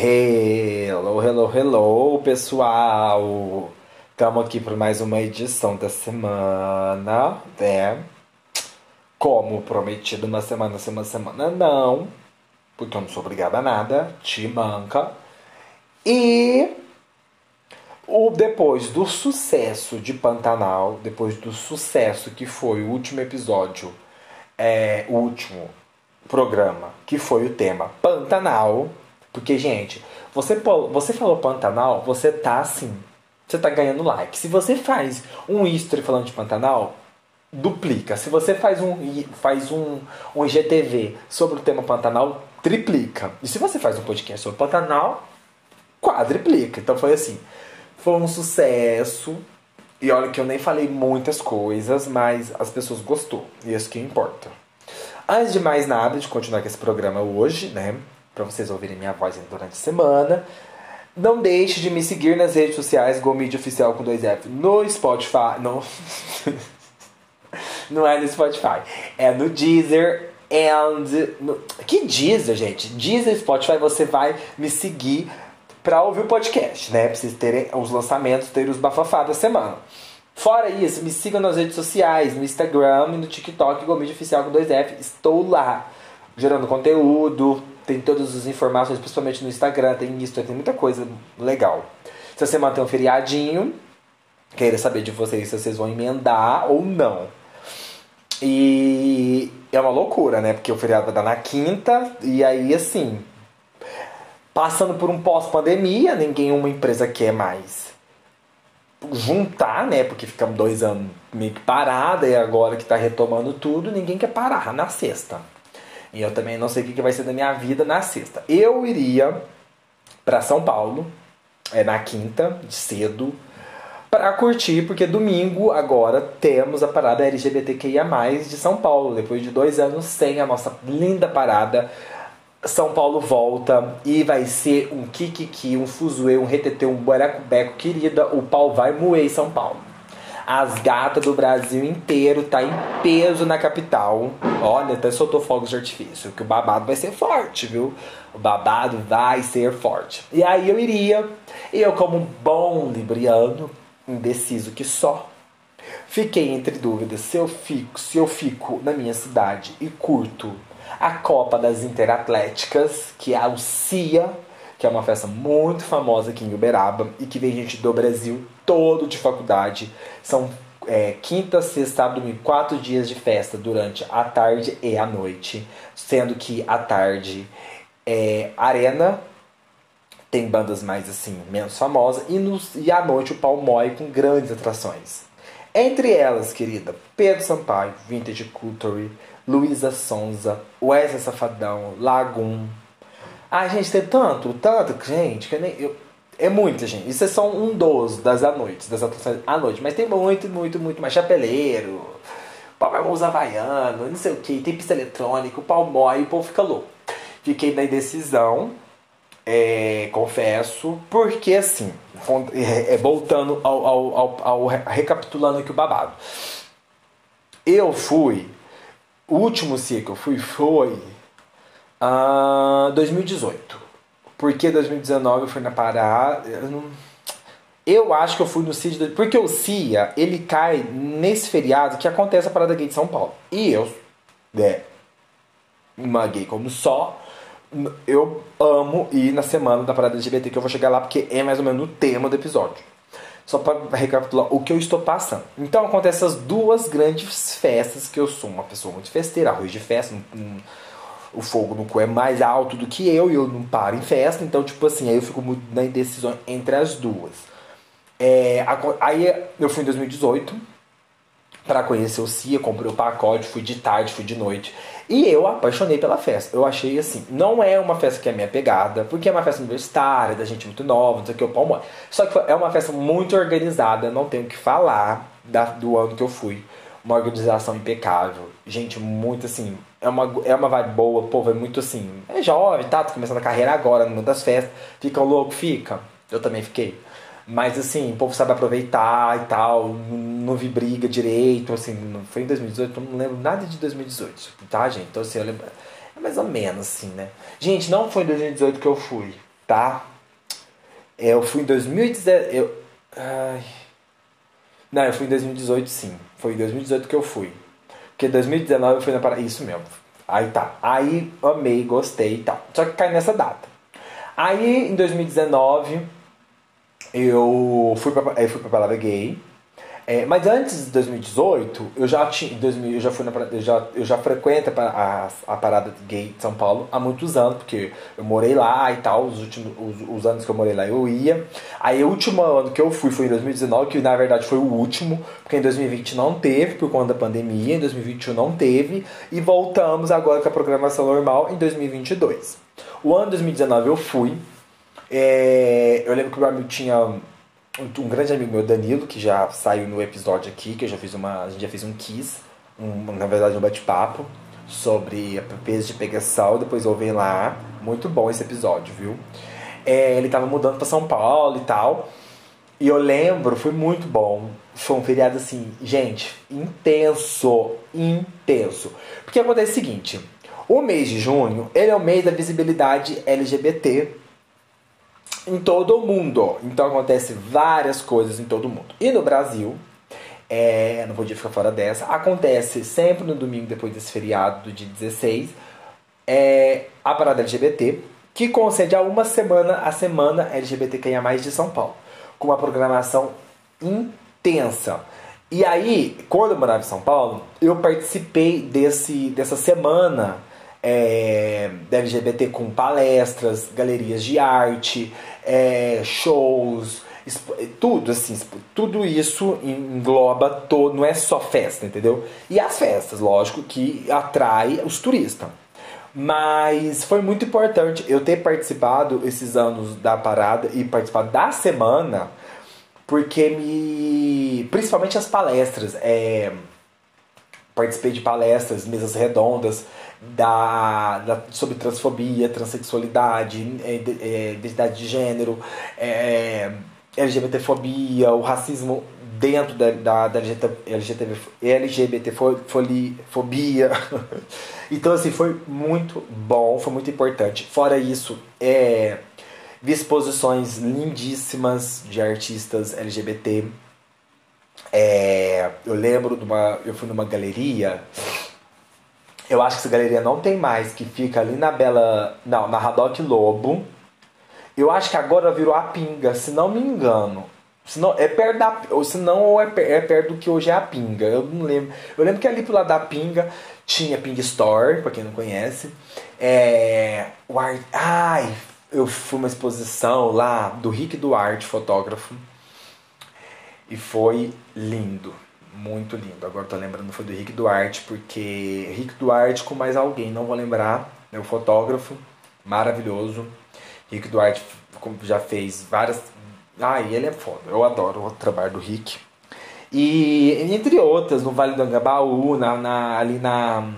Hello, hello, hello, pessoal! Estamos aqui para mais uma edição da semana, né? Como prometido, uma semana, semana, semana, não, porque eu não sou obrigada a nada, te manca. E o, depois do sucesso de Pantanal, depois do sucesso que foi o último episódio, é, o último programa, que foi o tema Pantanal porque, gente, você, você falou Pantanal, você tá assim. Você tá ganhando like. Se você faz um history falando de Pantanal, duplica. Se você faz um, faz um, um IGTV sobre o tema Pantanal, triplica. E se você faz um podcast sobre Pantanal, quadriplica. Então foi assim. Foi um sucesso. E olha que eu nem falei muitas coisas, mas as pessoas gostou. E isso que importa. Antes de mais nada, de continuar com esse programa hoje, né? Para vocês ouvirem minha voz durante a semana. Não deixe de me seguir nas redes sociais Gomide Oficial com dois F no Spotify. No... Não é no Spotify. É no Deezer and. No... Que Deezer, gente? Deezer Spotify você vai me seguir para ouvir o podcast, né? Pra vocês terem os lançamentos, ter os bafafá da semana. Fora isso, me sigam nas redes sociais, no Instagram e no TikTok, Gomide Oficial com dois F. Estou lá, gerando conteúdo, tem todas as informações, principalmente no Instagram, tem isso, tem muita coisa legal. Se você manter um feriadinho, queria saber de vocês se vocês vão emendar ou não. E é uma loucura, né? Porque o feriado vai dar na quinta, e aí assim, passando por um pós-pandemia, ninguém, uma empresa quer mais juntar, né? Porque ficamos dois anos meio que parada, e agora que tá retomando tudo, ninguém quer parar na sexta. E eu também não sei o que vai ser da minha vida na sexta. Eu iria para São Paulo, é na quinta, de cedo, para curtir, porque domingo agora temos a parada LGBTQIA, de São Paulo. Depois de dois anos sem a nossa linda parada, São Paulo volta e vai ser um kikiki, um fuzuê, um retetê, um buraco-beco, querida. O pau vai moer em São Paulo. As gatas do Brasil inteiro tá em peso na capital. Olha, até soltou fogos de artifício, que o babado vai ser forte, viu? O babado vai ser forte. E aí eu iria, eu como bom libriano, indeciso que só, fiquei entre dúvidas se eu fico, se eu fico na minha cidade e curto a Copa das Interatléticas, que é a CIA, que é uma festa muito famosa aqui em Uberaba e que vem gente do Brasil todo de faculdade. São é, quinta, sexta, sábado, domingo, quatro dias de festa durante a tarde e a noite. Sendo que a tarde é arena, tem bandas mais assim, menos famosas, e, nos, e à noite o Palmói com grandes atrações. Entre elas, querida, Pedro Sampaio, Vintage Culture, Luísa Sonza, Wesley Safadão, Lagum. Ai, gente, tem tanto, tanto, gente, que eu nem. Eu, é muita, gente. Isso é só um dos das à noite, das à noite. Mas tem muito, muito, muito mais. Chapeleiro, pau vai usar havaiano, não sei o que, tem pista eletrônica, o pau mói, o povo fica louco. Fiquei na indecisão, é, confesso, porque assim, é, é, voltando ao, ao, ao, ao, recapitulando aqui o babado. Eu fui, o último CIA que eu fui foi uh, 2018. Porque 2019 eu fui na Pará. Eu, não... eu acho que eu fui no CID. Porque o CIA, ele cai nesse feriado que acontece a Parada Gay de São Paulo. E eu, é, uma gay como só, eu amo ir na semana da Parada LGBT, que eu vou chegar lá porque é mais ou menos o tema do episódio. Só para recapitular o que eu estou passando. Então acontecem essas duas grandes festas que eu sou uma pessoa muito festeira, arroz de festa, um, um o fogo no cu é mais alto do que eu e eu não paro em festa, então, tipo assim, aí eu fico muito na indecisão entre as duas. É, aí eu fui em 2018 para conhecer o CIA, comprei o pacote, fui de tarde, fui de noite. E eu apaixonei pela festa. Eu achei assim, não é uma festa que é minha pegada, porque é uma festa universitária, da gente muito nova, não sei o que, o palmo. Só que é uma festa muito organizada, não tenho o que falar da, do ano que eu fui. Uma organização impecável. Gente, muito assim, é uma, é uma vibe boa, o povo é muito assim, é jovem, tá? Tô começando a carreira agora, no mundo das festas. Fica louco? Fica. Eu também fiquei. Mas assim, o povo sabe aproveitar e tal, não vi briga direito, assim, foi em 2018, não lembro nada de 2018, tá, gente? Então assim, eu lembro, é mais ou menos assim, né? Gente, não foi em 2018 que eu fui, tá? Eu fui em 2017, eu... Ai... Não, eu fui em 2018 sim, foi em 2018 que eu fui. Porque 2019 eu fui na Paraíba, isso mesmo. Aí tá, aí amei, gostei e tal. Só que cai nessa data. Aí em 2019 eu fui pra, eu fui pra Palavra Gay. É, mas antes de 2018, eu já tinha, 2000, eu já fui na, eu já, eu já frequento a, a, a, parada gay de São Paulo há muitos anos, porque eu morei lá e tal, os últimos os, os, anos que eu morei lá eu ia. Aí o último ano que eu fui foi em 2019, que na verdade foi o último, porque em 2020 não teve por conta da pandemia, em 2021 não teve, e voltamos agora com a programação normal em 2022. O ano 2019 eu fui, é, eu lembro que o meu amigo tinha um grande amigo meu, Danilo, que já saiu no episódio aqui, que eu já fiz uma. A gente já fez um kiss, um, na verdade um bate-papo sobre peso de pegação, depois ouvem lá. Muito bom esse episódio, viu? É, ele tava mudando para São Paulo e tal. E eu lembro, foi muito bom. Foi um feriado assim, gente, intenso, intenso. Porque acontece o seguinte, o mês de junho, ele é o mês da visibilidade LGBT em todo o mundo. Então acontece várias coisas em todo o mundo. E no Brasil, é, não podia ficar fora dessa, acontece sempre no domingo depois desse feriado do dia 16, é, a parada LGBT, que concede a uma semana a semana LGBTQIA+, de São Paulo, com uma programação intensa. E aí, quando eu morava em São Paulo, eu participei desse, dessa semana é, LGBT com palestras, galerias de arte, é, shows, tudo assim, tudo isso engloba todo, não é só festa, entendeu? E as festas, lógico, que atrai os turistas. Mas foi muito importante eu ter participado esses anos da parada e participado da semana, porque me. Principalmente as palestras. É, participei de palestras, mesas redondas da, da, sobre transfobia, transexualidade, é, é, identidade de gênero, é, LGBTfobia, o racismo dentro da, da, da LGBT, LGBTfobia. então, assim, foi muito bom, foi muito importante. Fora isso, é, vi exposições lindíssimas de artistas LGBT. É, eu lembro de uma. Eu fui numa galeria eu acho que essa galeria não tem mais, que fica ali na Bela. Não, na Radoc Lobo. Eu acho que agora virou a Pinga, se não me engano. Se não, é perto da. Ou se não, é, é perto do que hoje é a Pinga. Eu não lembro. Eu lembro que ali pro lado da Pinga tinha Ping Store, pra quem não conhece. É. O Art, ai, eu fui uma exposição lá do Rick Duarte, fotógrafo. E foi lindo muito lindo. Agora tô lembrando foi do Rick Duarte, porque Rick Duarte com mais alguém, não vou lembrar, é o fotógrafo, maravilhoso. Rick Duarte já fez várias. Ah, e ele é foda, eu adoro o trabalho do Rick. E entre outras, no Vale do Angabaú, na, na ali na.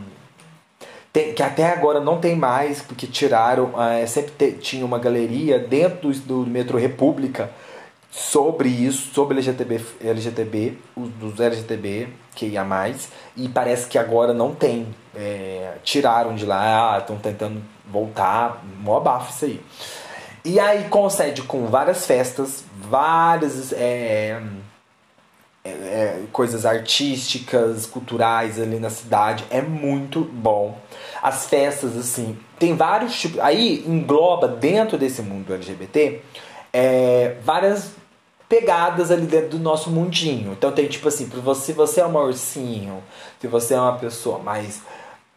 Tem, que até agora não tem mais, porque tiraram. É, sempre te, tinha uma galeria dentro do, do Metro República sobre isso, sobre LGTB, LGTB dos LGTB que ia mais e parece que agora não tem. É, tiraram de lá estão tentando voltar mó abafo isso aí. E aí concede com várias festas várias é, é, é, coisas artísticas culturais ali na cidade. É muito bom. As festas assim tem vários tipos aí engloba dentro desse mundo LGBT é, várias pegadas ali dentro do nosso mundinho. Então tem tipo assim, se você é um ursinho, se você é uma pessoa mais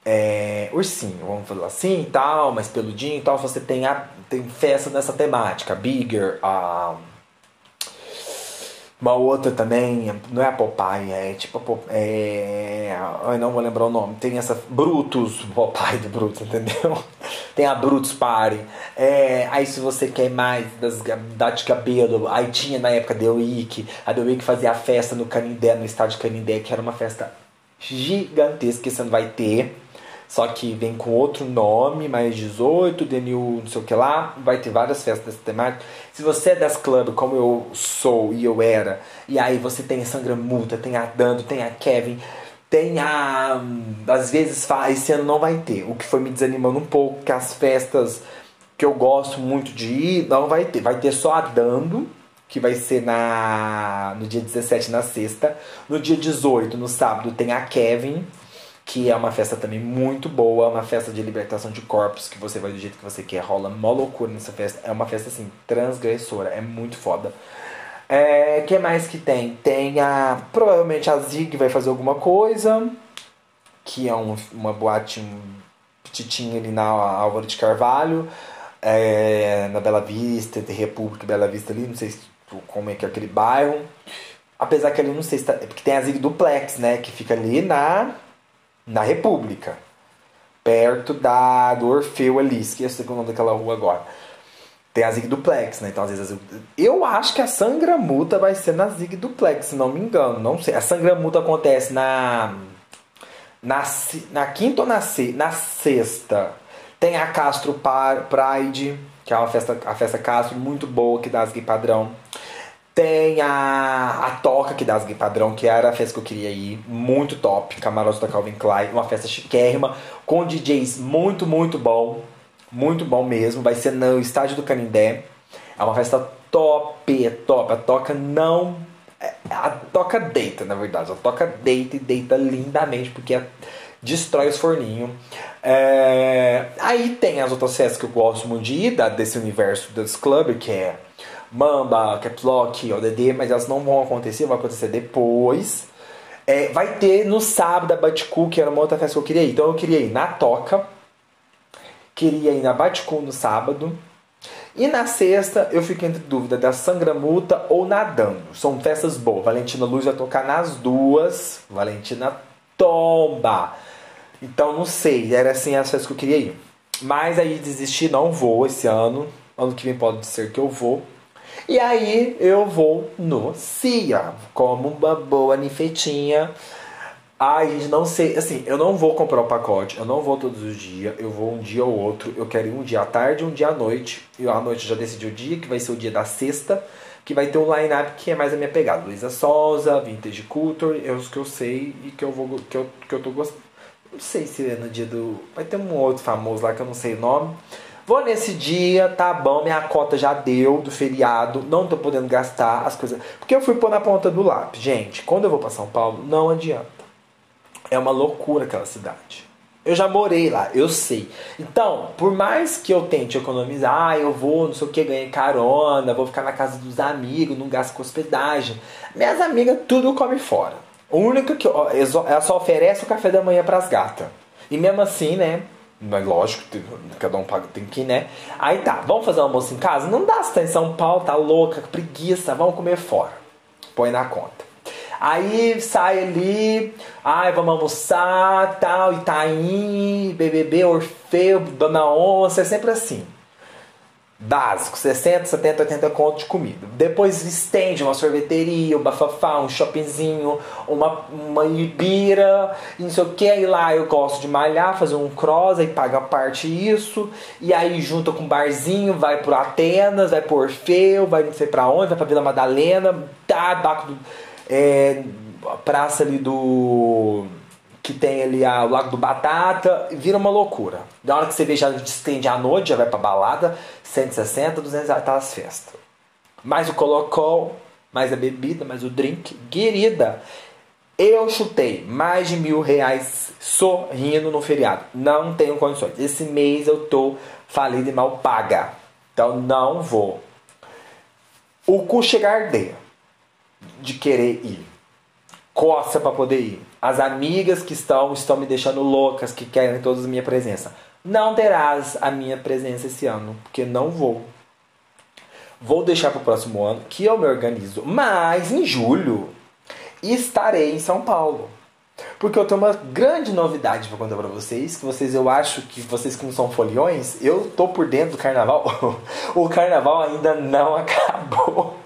é, ursinho, vamos falar assim, tal, mais peludinho, tal, você tem a tem festa nessa temática, bigger, a Uma outra também, não é a Popeye, é tipo é... Eu não vou lembrar o nome. Tem essa Brutus, Popeye do Brutus, entendeu? Tem a Brutus Party. É... Aí se você quer mais das, da de cabelo, aí tinha na época The Week. A The Week fazia a festa no Canindé, no estádio Canindé, que era uma festa gigantesca que você não vai ter. Só que vem com outro nome, mais 18, The New não sei o que lá. Vai ter várias festas dessa temática. Se você é das clubes, como eu sou e eu era, e aí você tem a Sangra Multa, tem a Dando, tem a Kevin, tem a. Às vezes, esse ano não vai ter. O que foi me desanimando um pouco, que as festas que eu gosto muito de ir, não vai ter. Vai ter só a Dando, que vai ser na no dia 17, na sexta. No dia 18, no sábado, tem a Kevin que é uma festa também muito boa, uma festa de libertação de corpos, que você vai do jeito que você quer, rola mó loucura nessa festa. É uma festa assim, transgressora, é muito foda. É, que mais que tem? Tem a. Provavelmente a Zig vai fazer alguma coisa, que é um, uma boate um, petitinha ali na Álvaro de Carvalho, é, na Bela Vista, tem República Bela Vista ali, não sei como é que é aquele bairro. Apesar que ali não sei se tá. Porque tem a Zig Duplex, né? Que fica ali na na República, perto da do Orfeu ali, esqueci o nome daquela rua agora. Tem a Zig Duplex, né? Então, às vezes, eu acho que a Sangramuta vai ser na Zig Duplex, se não me engano. Não sei. A Sangramuta acontece na. Na, na quinta ou na, na sexta. Tem a Castro Pride, que é uma festa, a festa Castro muito boa que dá gay padrão. Tem a, a Toca, que dá as padrão, que era a festa que eu queria ir. Muito top. Camarote da Calvin Klein. Uma festa chiquérrima. Com DJs muito, muito bom. Muito bom mesmo. Vai ser no estádio do Canindé. É uma festa top, top. A Toca não... É, a Toca deita, na verdade. A Toca deita e deita lindamente, porque destrói os forninhos. É... Aí tem as outras festas que eu gosto muito de ir, desse universo dos club, que é Mamba, Caps Lock, ODD, mas elas não vão acontecer, vão acontecer depois. É, vai ter no sábado a Batcool, que era uma outra festa que eu queria ir. Então eu queria ir na Toca, queria ir na Batcool no sábado. E na sexta eu fico entre dúvida da Sangramuta ou Nadando. São festas boas. Valentina Luz vai tocar nas duas. Valentina Tomba. Então não sei, era assim as festas que eu queria ir. Mas aí desisti, não vou esse ano. Ano que vem pode ser que eu vou. E aí eu vou no CIA, como uma boa ninfetinha. Gente, não sei. Assim, eu não vou comprar o pacote, eu não vou todos os dias, eu vou um dia ou outro. Eu quero ir um dia à tarde um dia à noite. E à noite eu já decidi o dia, que vai ser o dia da sexta, que vai ter um line-up que é mais a minha pegada. Luísa Souza, Vintage Culture, é os que eu sei e que eu vou que eu, que eu tô gostando. Não sei se é no dia do. Vai ter um outro famoso lá que eu não sei o nome. Vou nesse dia, tá bom, minha cota já deu do feriado, não tô podendo gastar as coisas. Porque eu fui pôr na ponta do lápis. Gente, quando eu vou para São Paulo, não adianta. É uma loucura aquela cidade. Eu já morei lá, eu sei. Então, por mais que eu tente economizar, ah, eu vou, não sei o que, ganhei carona, vou ficar na casa dos amigos, não gasto com hospedagem. Minhas amigas tudo come fora. O único que ela só oferece o café da manhã para as gatas. E mesmo assim, né, mas lógico, cada um paga, tem que né? Aí tá, vamos fazer almoço em casa? Não dá, você tá em São Paulo, tá louca, preguiça, vamos comer fora. Põe na conta. Aí sai ali, ai, vamos almoçar, tal, Itaim, BBB, Orfeu, Dona Onça, é sempre assim básico, 60, 70, 80 conto de comida. Depois estende uma sorveteria, um bafafá, um shoppingzinho, uma, uma ibira, não sei o que. Aí lá eu gosto de malhar, fazer um cross, aí paga parte isso. E aí junta com um barzinho, vai pro Atenas, vai pro Orfeu, vai não sei pra onde, vai pra Vila Madalena, tá, Baco do, é, praça ali do que tem ali a, o Lago do Batata, vira uma loucura. Da hora que você vê, já estende à noite, já vai pra balada, 160, 200 reais tá as festas. Mais o colocou, mais a bebida, mais o drink. Querida, eu chutei mais de mil reais sorrindo no feriado. Não tenho condições. Esse mês eu tô falido e mal paga. Então não vou. O cu chegar de, de querer ir. Coça para poder ir as amigas que estão estão me deixando loucas, que querem todas a minha presença. Não terás a minha presença esse ano, porque não vou. Vou deixar para o próximo ano que eu me organizo. Mas em julho estarei em São Paulo. Porque eu tenho uma grande novidade para contar para vocês, que vocês eu acho que vocês que não são foliões, eu tô por dentro do carnaval. o carnaval ainda não acabou.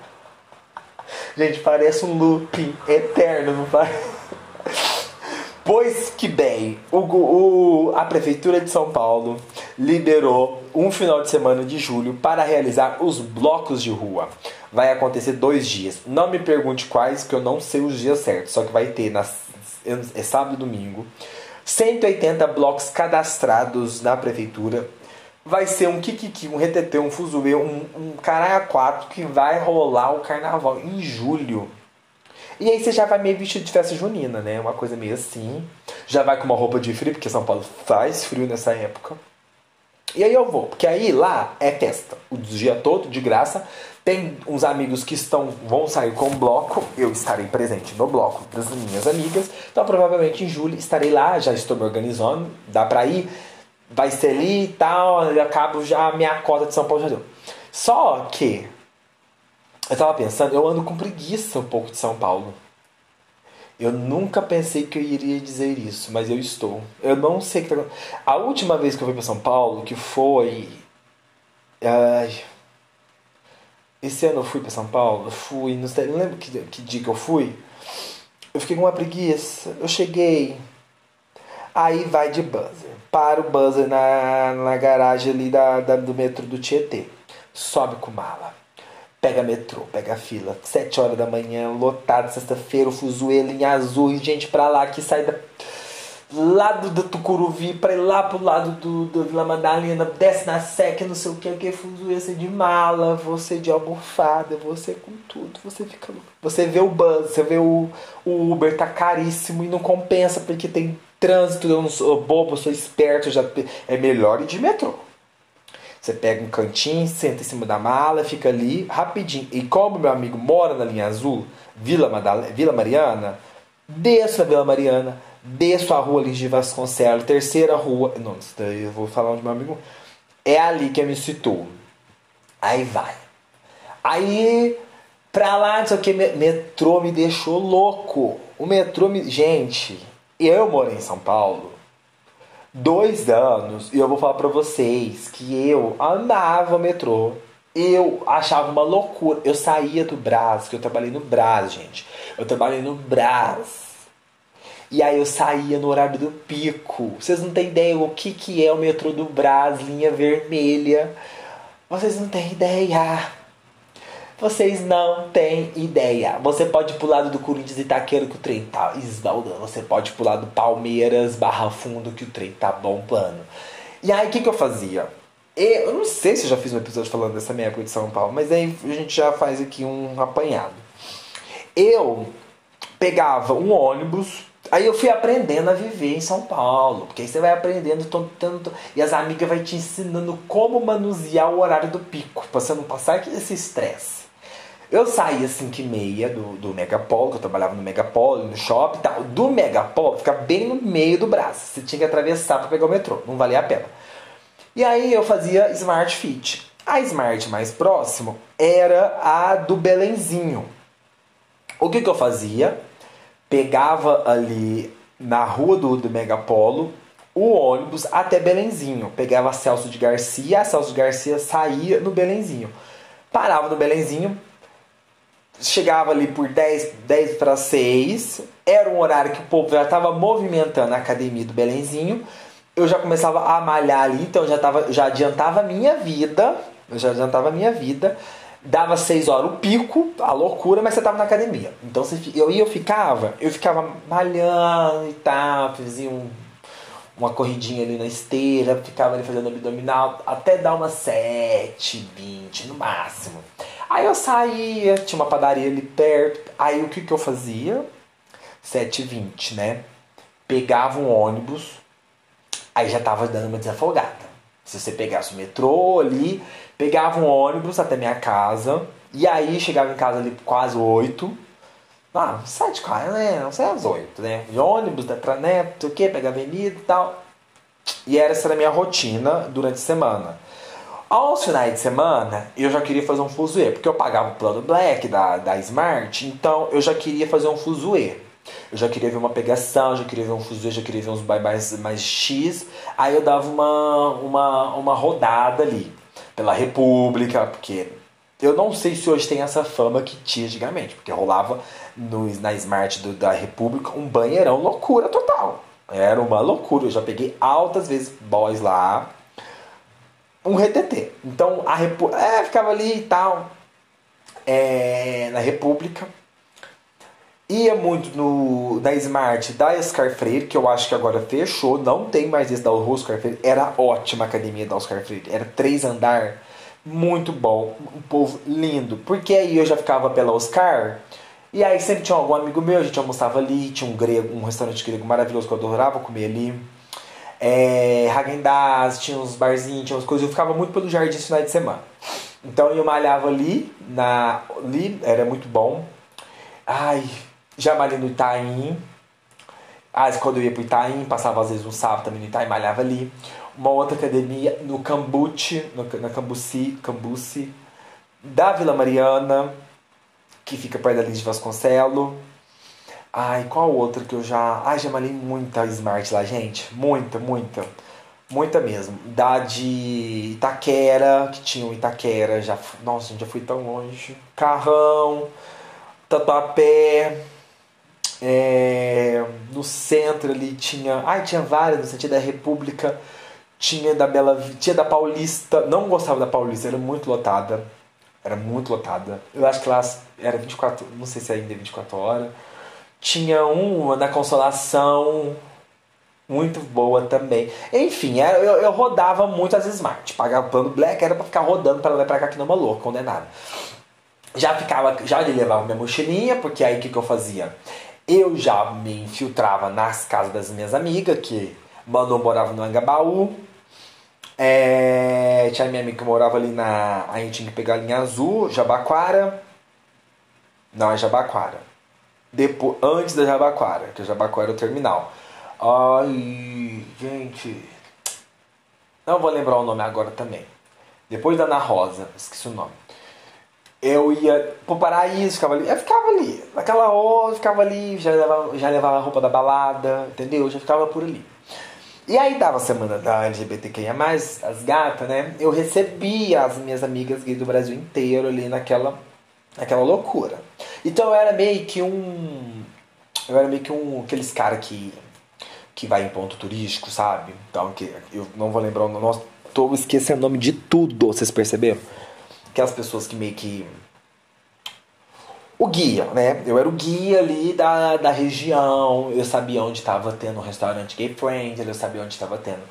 Gente, parece um looping eterno, não parece? Pois que bem, o, o, a Prefeitura de São Paulo liberou um final de semana de julho para realizar os blocos de rua. Vai acontecer dois dias. Não me pergunte quais, que eu não sei os dias certos. Só que vai ter na, é sábado e domingo 180 blocos cadastrados na prefeitura. Vai ser um kikiki, um retetê, um fuzuê, um, um caralho 4 que vai rolar o carnaval em julho. E aí você já vai meio vestido de festa junina, né? Uma coisa meio assim. Já vai com uma roupa de frio, porque São Paulo faz frio nessa época. E aí eu vou, porque aí lá é festa. O dia todo, de graça. Tem uns amigos que estão vão sair com o bloco. Eu estarei presente no bloco das minhas amigas. Então provavelmente em julho estarei lá, já estou me organizando. Dá pra ir. Vai ser ali e tal. Eu acabo já a minha cota de São Paulo já deu. Só que eu tava pensando, eu ando com preguiça um pouco de São Paulo. Eu nunca pensei que eu iria dizer isso, mas eu estou. Eu não sei que tá... A última vez que eu fui para São Paulo, que foi. Ai. Esse ano eu fui para São Paulo, fui. Não, sei, não lembro que, que dia que eu fui. Eu fiquei com uma preguiça. Eu cheguei. Aí vai de buzzer. Para o buzzer na, na garagem ali da, da do metrô do Tietê. Sobe com mala Pega metrô, pega fila. Sete horas da manhã, lotado, sexta-feira, o fuzuelo em azul, e gente pra lá que sai da lado do Tucuruvi pra ir lá pro lado do, do Vila Madalena, desce na seca, não sei o que, que você de mala, você de almofada, você com tudo, você fica Você vê o bus, você vê o, o Uber tá caríssimo e não compensa porque tem trânsito, eu não sou bobo, eu sou esperto, já é melhor ir de metrô. Você pega um cantinho, senta em cima da mala, fica ali rapidinho. E como meu amigo mora na linha azul, Vila, Madalena, Vila Mariana, desço a Vila Mariana, desço a rua ali de Vasconcelos, terceira rua. Não, isso daí eu vou falar onde meu amigo. É ali que eu me situo. Aí vai. Aí, pra lá, não sei o que, metrô me deixou louco. O metrô me. Gente, eu morei em São Paulo dois anos e eu vou falar para vocês que eu amava o metrô. Eu achava uma loucura. Eu saía do Brás, que eu trabalhei no Brás, gente. Eu trabalhei no Brás. E aí eu saía no horário do pico. Vocês não têm ideia o que, que é o metrô do Brás, linha vermelha. Vocês não têm ideia. Vocês não têm ideia. Você pode lado do Corinthians e Itaquera que o trem tá esbaldando. Você pode lado do Palmeiras, Barra Fundo que o trem tá bombando. E aí o que, que eu fazia? Eu não sei se eu já fiz um episódio falando dessa minha época de São Paulo, mas aí a gente já faz aqui um apanhado. Eu pegava um ônibus Aí eu fui aprendendo a viver em São Paulo, porque aí você vai aprendendo tanto e as amigas vai te ensinando como manusear o horário do pico, pra você não passar esse estresse. Eu saía às 5 e meia do, do Megapolo, que eu trabalhava no Megapolo, no shopping e tal. Do Megapolo, fica bem no meio do braço. Você tinha que atravessar para pegar o metrô, não valia a pena. E aí eu fazia Smart Fit. A Smart mais próximo era a do Belenzinho. O que, que eu fazia? Pegava ali na rua do, do Megapolo o ônibus até Belenzinho. Pegava Celso de Garcia, Celso de Garcia saía no Belenzinho. Parava no Belenzinho, chegava ali por 10, 10 para 6, era um horário que o povo já estava movimentando a academia do Belenzinho. Eu já começava a malhar ali, então já, tava, já adiantava a minha vida. Eu já adiantava a minha vida. Dava 6 horas o pico, a loucura, mas você estava na academia. Então eu ia, eu ficava, eu ficava malhando e tal, fazia um, uma corridinha ali na esteira, ficava ali fazendo abdominal, até dar umas 7, 20 no máximo. Aí eu saía, tinha uma padaria ali perto. Aí o que, que eu fazia? 7h20, né? Pegava um ônibus, aí já tava dando uma desafogada. Se você pegasse o metrô ali, pegava um ônibus até minha casa, e aí chegava em casa ali quase 8. Ah, 7 horas, né? Não sei às 8, né? De ônibus, da Tranet, não sei o que, pegar avenida e tal. E essa era a minha rotina durante a semana. Aos finais de semana, eu já queria fazer um fuzuê, porque eu pagava o plano Black da, da Smart, então eu já queria fazer um fuzuê. Eu já queria ver uma pegação, já queria ver um fuzuê, já queria ver uns bye mais, mais X. Aí eu dava uma, uma, uma rodada ali pela República, porque eu não sei se hoje tem essa fama que tinha antigamente, porque rolava no, na Smart do, da República um banheirão loucura total. Era uma loucura. Eu já peguei altas vezes boys lá um retetê. Então a República. É, ficava ali e tal. É, na República. Ia muito no, da Smart da Oscar Freire, que eu acho que agora fechou. Não tem mais esse da Oscar Freire. Era ótima a academia da Oscar Freire. Era três andar. Muito bom. Um povo lindo. Porque aí eu já ficava pela Oscar. E aí sempre tinha algum amigo meu, a gente almoçava ali. Tinha um grego, um restaurante grego maravilhoso que eu adorava comer ali é, Hagendaz, tinha uns barzinhos, tinha umas coisas. Eu ficava muito pelo jardim no final de semana. Então eu malhava ali, na, ali era muito bom. Ai, já malhei no Itaim. Ah, quando eu ia pro Itaim, passava às vezes um sábado também no Itaim, malhava ali. Uma outra academia no Cambuci, no, na Cambuci, Cambuci, da Vila Mariana, que fica perto da linha de Vasconcelo. Ai, qual outra que eu já. Ai, já malhei muita Smart lá, gente. Muita, muita. Muita mesmo. Da de Itaquera, que tinha o Itaquera. Já... Nossa, já fui tão longe. Carrão, Tatuapé. É... No centro ali tinha. Ai, tinha várias, no sentido da República. Tinha da Bela. Tinha da Paulista. Não gostava da Paulista, era muito lotada. Era muito lotada. Eu acho que lá era 24. Não sei se ainda é 24 horas. Tinha uma na Consolação, muito boa também. Enfim, eu, eu rodava muito as Smart. Pagava plano Black, era pra ficar rodando para lá e pra cá que não uma louca, condenada. Já ficava, já levava minha mochilinha, porque aí o que, que eu fazia? Eu já me infiltrava nas casas das minhas amigas, que Manu morava no Angabaú. É, tinha minha amiga que morava ali na. A gente tinha que pegar a linha azul, Jabaquara. Não, é Jabaquara depois, antes da Jabaquara, que a Jabaquara era o terminal. Ai, gente. Não vou lembrar o nome agora também. Depois da Ana Rosa, esqueci o nome. Eu ia pro Paraíso, ficava ali. Eu ficava ali. Naquela hora, ficava ali, já levava, já levava a roupa da balada, entendeu? Já ficava por ali. E aí dava a semana da LGBTQIA, as gatas, né? Eu recebia as minhas amigas gays do Brasil inteiro ali naquela, naquela loucura. Então eu era meio que um. Eu era meio que um. aqueles cara que. que vai em ponto turístico, sabe? Então, que eu não vou lembrar o nome. Tô esquecendo o nome de tudo, vocês perceberam? Aquelas pessoas que meio que. O guia, né? Eu era o guia ali da, da região, eu sabia onde estava tendo um restaurante gay friendly, eu sabia onde estava tendo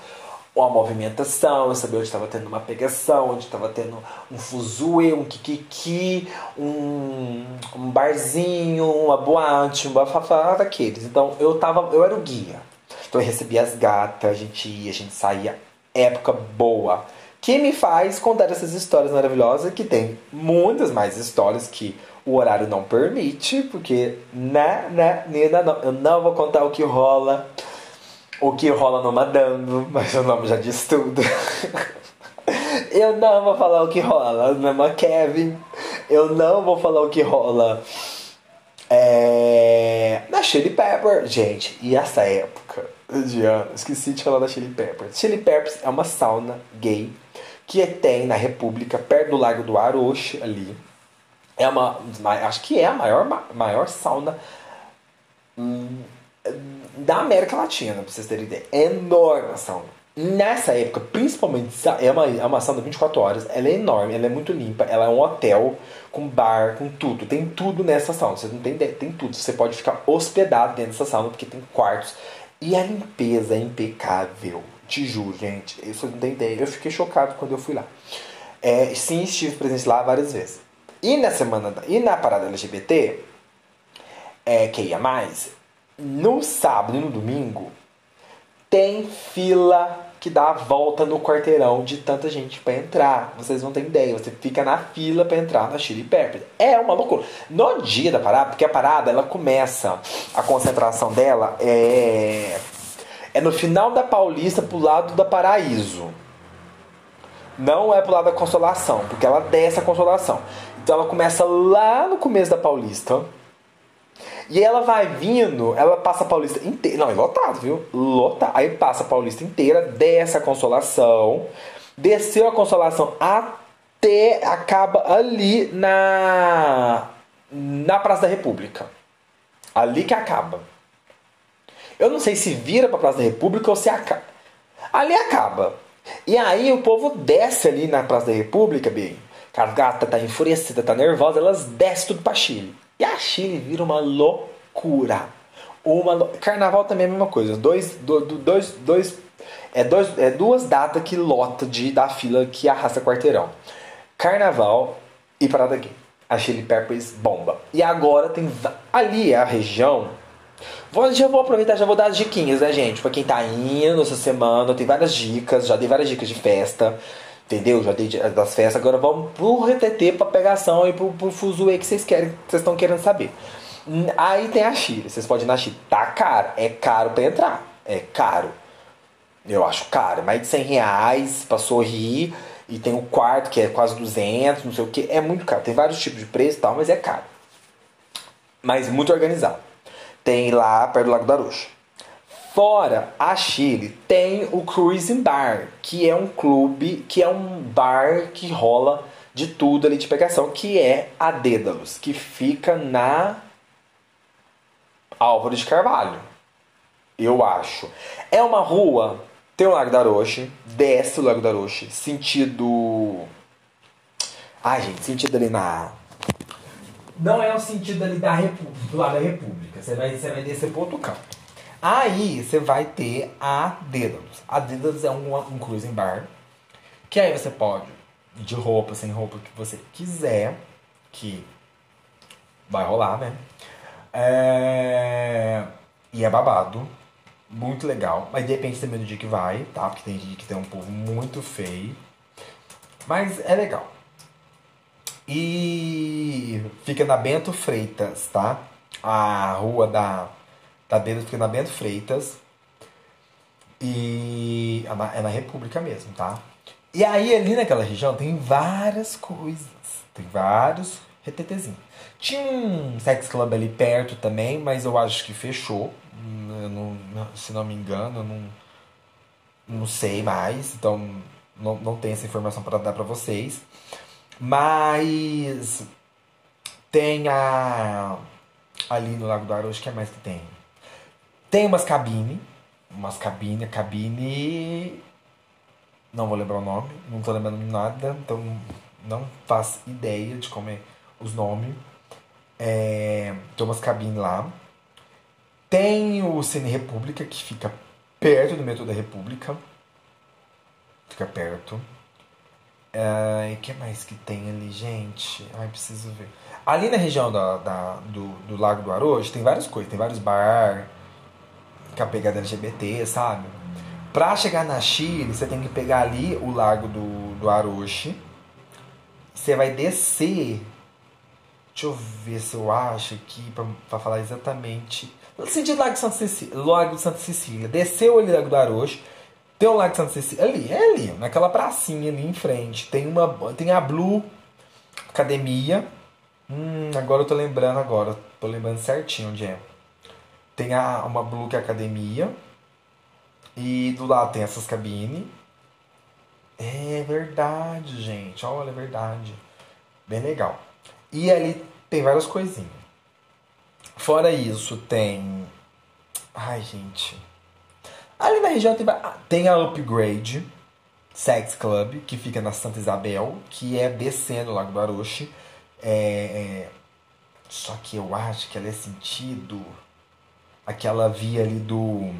uma movimentação, eu sabia onde estava tendo uma pegação, onde estava tendo um fuzue, um kikiki, um, um barzinho, uma boate, um bafafá daqueles. Então eu tava, eu era o guia. Então eu recebia as gatas, a gente ia, a gente saía, época boa. Que me faz contar essas histórias maravilhosas, que tem muitas mais histórias que o horário não permite, porque né, né, Nina, não, eu não vou contar o que rola o que rola no Madame, mas o nome já diz tudo. eu não vou falar o que rola no Kevin. Eu não vou falar o que rola é, na Chili Pepper. Gente, e essa época de esqueci de falar da Chili Peppers. Chili Peppers é uma sauna gay que tem na República, perto do Lago do Aroche, ali. É uma, acho que é a maior, maior sauna hum, da América Latina, pra vocês terem ideia. É enorme a sauna. Nessa época, principalmente, é uma, é uma sauna 24 horas, ela é enorme, ela é muito limpa, ela é um hotel com bar, com tudo. Tem tudo nessa sauna, vocês não tem ideia, tem tudo. Você pode ficar hospedado dentro dessa sauna porque tem quartos. E a limpeza é impecável, te juro, gente. Isso não tem ideia. Eu fiquei chocado quando eu fui lá. É, sim, estive presente lá várias vezes. E na semana, e na parada LGBT, é, que ia mais, no sábado e no domingo tem fila que dá a volta no quarteirão de tanta gente para entrar. Vocês não têm ideia. Você fica na fila para entrar na Chili Peppers. É uma loucura. No dia da parada, porque a parada ela começa, a concentração dela é é no final da Paulista pro lado da Paraíso. Não é pro lado da consolação, porque ela desce a consolação. Então ela começa lá no começo da Paulista. E ela vai vindo, ela passa a Paulista inteira. Não, é lotado, viu? Lotado. Aí passa a Paulista inteira, desce a consolação. Desceu a consolação até acaba ali na. Na Praça da República. Ali que acaba. Eu não sei se vira pra Praça da República ou se acaba. Ali acaba. E aí o povo desce ali na Praça da República, bem. A gata tá enfurecida, tá nervosa, elas descem tudo pra Chile. E a Chile vira uma loucura. Uma lo... Carnaval também é a mesma coisa. Dois, do, do, dois, dois, é, dois, é duas datas que lota de, da fila que arrasta quarteirão. Carnaval e Parada Gay. A Chile Peppers bomba. E agora tem. Ali é a região Vou, já vou aproveitar, já vou dar as diquinhas, né, gente? Pra quem tá indo essa semana, tem várias dicas, já dei várias dicas de festa, entendeu? Já dei das festas, agora vamos pro RTT, pra pegação e pro, pro fuzuê que vocês querem, que vocês estão querendo saber. Aí tem a Chile, vocês podem ir na Chile. Tá caro, é caro pra entrar, é caro. Eu acho caro, é mais de 100 reais pra sorrir. E tem o quarto que é quase 200, não sei o que. É muito caro. Tem vários tipos de preço e tal, mas é caro. Mas muito organizado tem lá perto do Lago da Rocha. Fora a Chile, tem o Cruising Bar, que é um clube, que é um bar que rola de tudo ali de pegação, que é a Dédalus, que fica na Álvaro de Carvalho. Eu acho. É uma rua, tem o Lago da Roche, desce o Lago da Roche, sentido. Ai, gente, sentido ali na não é o sentido ali da República, do lado da República. Você vai, você vai descer pro outro canto. Aí você vai ter a Dédalus. A Dédalus é um, um cruising bar. Que aí você pode ir de roupa, sem roupa, que você quiser. Que vai rolar, né? É... E é babado. Muito legal. Mas depende também do dia que vai, tá? Porque tem dia que tem um povo muito feio. Mas é legal. E fica na Bento Freitas, tá? A rua da, da Bento fica na Bento Freitas. E é na, é República mesmo, tá? E aí ali naquela região tem várias coisas. Tem vários retetezinhos. Tinha um sex club ali perto também, mas eu acho que fechou. Não, se não me engano, eu não, não sei mais. Então não, não tenho essa informação para dar para vocês. Mas tem a. Ali no Lago do Arojo, que é mais que tem? Tem umas cabines. Umas cabine, cabine. Não vou lembrar o nome, não tô lembrando nada, então não faço ideia de como é os nomes. É, tem umas cabines lá. Tem o Cine República, que fica perto do metrô da República. Fica perto. E o que mais que tem ali, gente? Ai, preciso ver. Ali na região da, da do, do Lago do Arojo tem várias coisas. Tem vários bar com a pegada LGBT, sabe? Pra chegar na Chile, você tem que pegar ali o Lago do, do Aroche. Você vai descer. Deixa eu ver se eu acho aqui pra, pra falar exatamente. Sentido Lago de Santa Cecília. Lago de Santa Cecília. Desceu ali o Lago do Aroche tem o Lago Santa Cecília ali, é ali, naquela pracinha ali em frente. Tem uma tem a Blue Academia. Hum, agora eu tô lembrando agora, tô lembrando certinho onde é. Tem a uma Blue que é Academia. E do lado tem essas cabines. É verdade, gente. Olha, é verdade. Bem legal. E ali tem várias coisinhas. Fora isso, tem. Ai, gente. Ali na região tem, tem a Upgrade Sex Club, que fica na Santa Isabel, que é descendo o Lago do. É, é, só que eu acho que ela é sentido aquela via ali do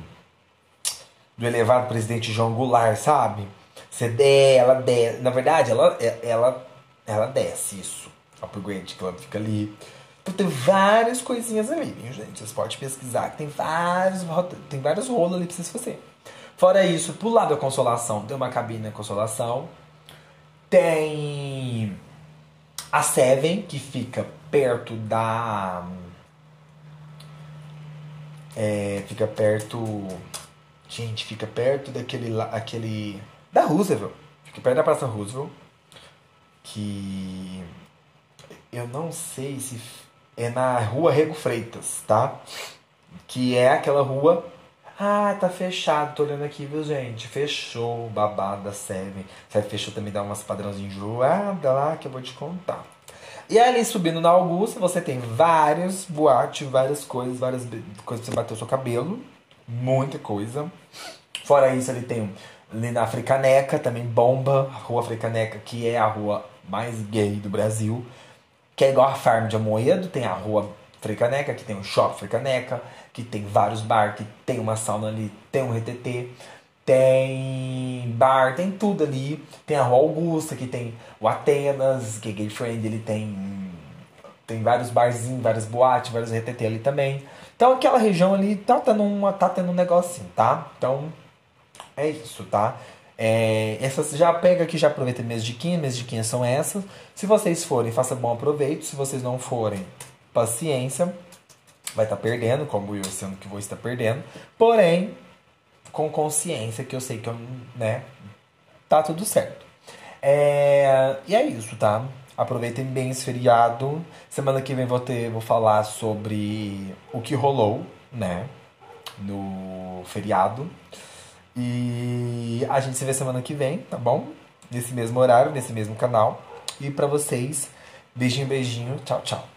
do elevado presidente João Goulart, sabe? Você der, ela desce. Na verdade, ela, ela, ela desce isso. Upgrade Club fica ali. Então tem várias coisinhas ali, viu, gente? Vocês podem pesquisar que tem vários, tem vários rolos ali pra vocês fazerem. Fora isso, pro lado da consolação, tem uma cabine da consolação. Tem a Seven, que fica perto da. É, fica perto. Gente, fica perto daquele. aquele da Roosevelt. Fica perto da Praça Roosevelt. Que eu não sei se é na rua Rego Freitas, tá? Que é aquela rua. Ah, tá fechado, tô olhando aqui, viu, gente? Fechou, babada, serve. Serve fechou também, dá umas padrãozinhas enjoada lá que eu vou te contar. E ali subindo na Augusta, você tem várias boates, várias coisas, várias coisas pra você bater o seu cabelo. Muita coisa. Fora isso, ele tem ali na Africaneca, também bomba, a Rua Africaneca, que é a rua mais gay do Brasil. Que é igual a Farm de Amoedo, tem a Rua Africaneca, que tem o Shop Africaneca, que tem vários bar, que tem uma sauna ali, tem um RTT tem bar, tem tudo ali. Tem a Rua Augusta, que tem o Atenas, que é gay friend, ele tem tem vários barzinhos, várias boates, vários RTT ali também. Então aquela região ali tá tendo, uma, tá tendo um negocinho, tá? Então é isso, tá? É, essas já pega aqui, já aproveita minhas diquinhas, minhas diquinhas são essas. Se vocês forem, faça bom aproveito. Se vocês não forem, paciência. Vai estar tá perdendo, como eu sendo que vou estar perdendo. Porém, com consciência que eu sei que eu, né, tá tudo certo. É, e é isso, tá? Aproveitem bem esse feriado. Semana que vem vou ter, vou falar sobre o que rolou, né, no feriado. E a gente se vê semana que vem, tá bom? Nesse mesmo horário, nesse mesmo canal. E para vocês, beijinho, beijinho, tchau, tchau.